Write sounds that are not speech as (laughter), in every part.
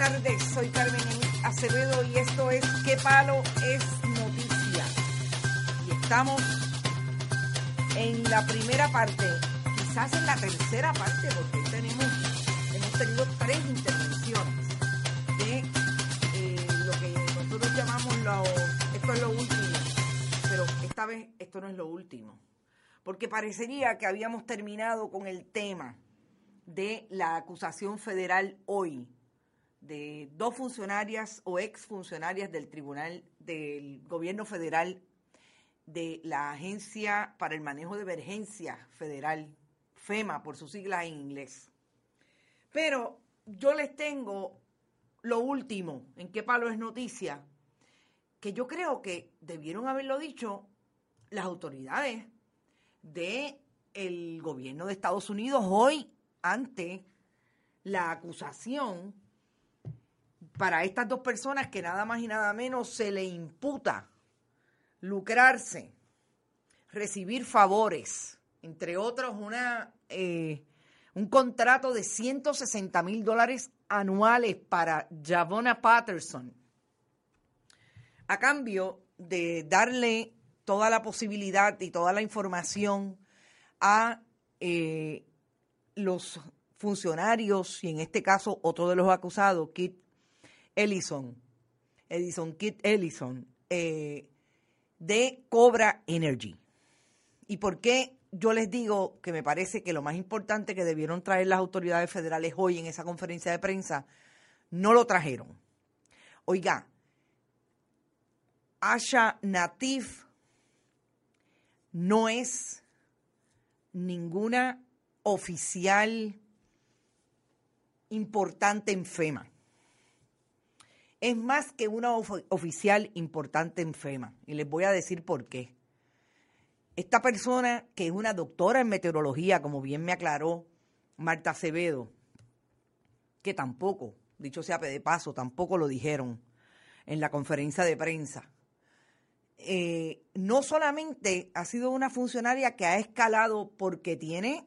tardes, soy Carmen Acevedo y esto es ¿Qué palo es noticia? Y estamos en la primera parte, quizás en la tercera parte, porque tenemos, hemos tenido tres intervenciones de eh, lo que nosotros llamamos lo, esto es lo último, pero esta vez esto no es lo último, porque parecería que habíamos terminado con el tema de la acusación federal hoy de dos funcionarias o exfuncionarias del Tribunal del Gobierno Federal de la Agencia para el Manejo de Emergencia Federal, FEMA por sus siglas en inglés. Pero yo les tengo lo último, en qué palo es noticia, que yo creo que debieron haberlo dicho las autoridades el gobierno de Estados Unidos hoy ante la acusación para estas dos personas que nada más y nada menos se le imputa lucrarse, recibir favores, entre otros una, eh, un contrato de 160 mil dólares anuales para Javona Patterson, a cambio de darle toda la posibilidad y toda la información a eh, los funcionarios y en este caso otro de los acusados, Kit Ellison, Edison Kit Ellison, eh, de Cobra Energy. ¿Y por qué yo les digo que me parece que lo más importante que debieron traer las autoridades federales hoy en esa conferencia de prensa, no lo trajeron? Oiga, Asha Natif no es ninguna oficial importante en FEMA. Es más que una oficial importante en FEMA. Y les voy a decir por qué. Esta persona, que es una doctora en meteorología, como bien me aclaró Marta Acevedo, que tampoco, dicho sea de paso, tampoco lo dijeron en la conferencia de prensa. Eh, no solamente ha sido una funcionaria que ha escalado porque tiene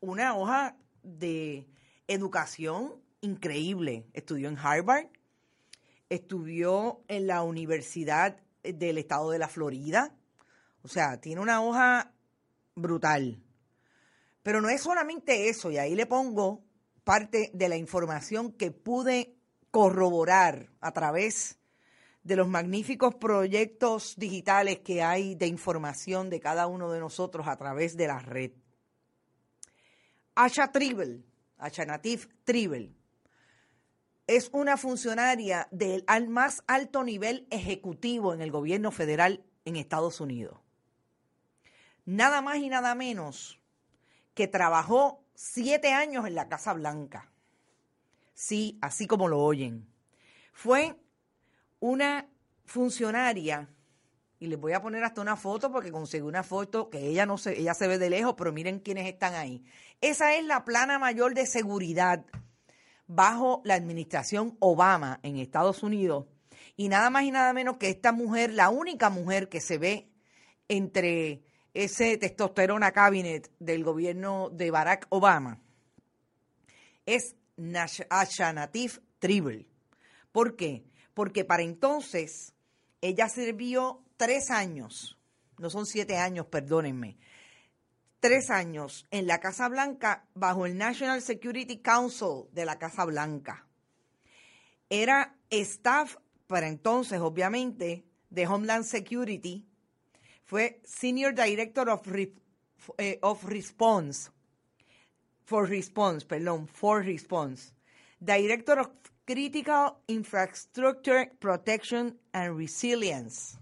una hoja de educación increíble. Estudió en Harvard, estudió en la Universidad del Estado de la Florida. O sea, tiene una hoja brutal. Pero no es solamente eso, y ahí le pongo parte de la información que pude corroborar a través de los magníficos proyectos digitales que hay de información de cada uno de nosotros a través de la red. Asha Tribble, Asha Natif Tribble, es una funcionaria del al más alto nivel ejecutivo en el gobierno federal en Estados Unidos. Nada más y nada menos que trabajó siete años en la Casa Blanca. Sí, así como lo oyen. Fue una funcionaria y les voy a poner hasta una foto porque conseguí una foto que ella no se, ella se ve de lejos, pero miren quiénes están ahí. Esa es la plana mayor de seguridad bajo la administración Obama en Estados Unidos. Y nada más y nada menos que esta mujer, la única mujer que se ve entre ese testosterona cabinet del gobierno de Barack Obama, es Asha Natif Tribble. ¿Por qué? Porque para entonces ella sirvió tres años, no son siete años, perdónenme, tres años en la Casa Blanca bajo el National Security Council de la Casa Blanca. Era staff para entonces, obviamente, de Homeland Security. Fue Senior Director of, eh, of Response, for Response, perdón, for Response. Director of Critical Infrastructure Protection and Resilience.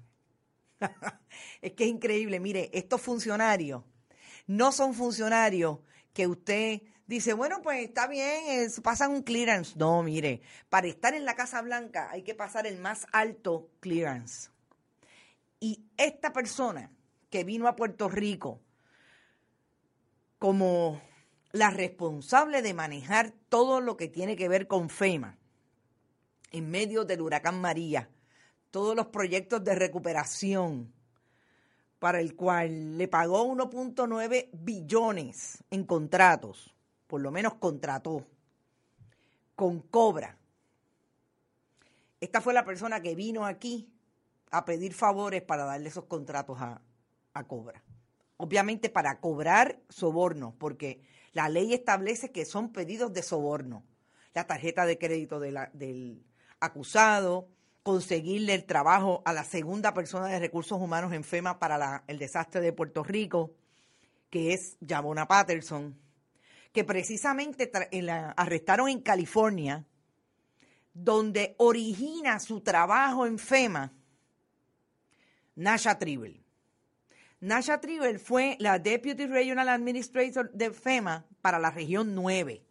(laughs) es que es increíble, mire, estos funcionarios no son funcionarios que usted dice, bueno, pues está bien, pasan un clearance. No, mire, para estar en la Casa Blanca hay que pasar el más alto clearance. Y esta persona que vino a Puerto Rico como la responsable de manejar todo lo que tiene que ver con FEMA en medio del huracán María, todos los proyectos de recuperación, para el cual le pagó 1.9 billones en contratos, por lo menos contrató, con Cobra, esta fue la persona que vino aquí a pedir favores para darle esos contratos a, Cobra. Obviamente para cobrar soborno, porque la ley establece que son pedidos de soborno. La tarjeta de crédito del acusado, conseguirle el trabajo a la segunda persona de recursos humanos en FEMA para el desastre de Puerto Rico, que es Yabona Patterson, que precisamente la arrestaron en California, donde origina su trabajo en FEMA Nasha Tribble. Nasha Tribble fue la Deputy Regional Administrator de FEMA para la región 9,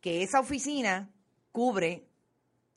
que esa oficina cubre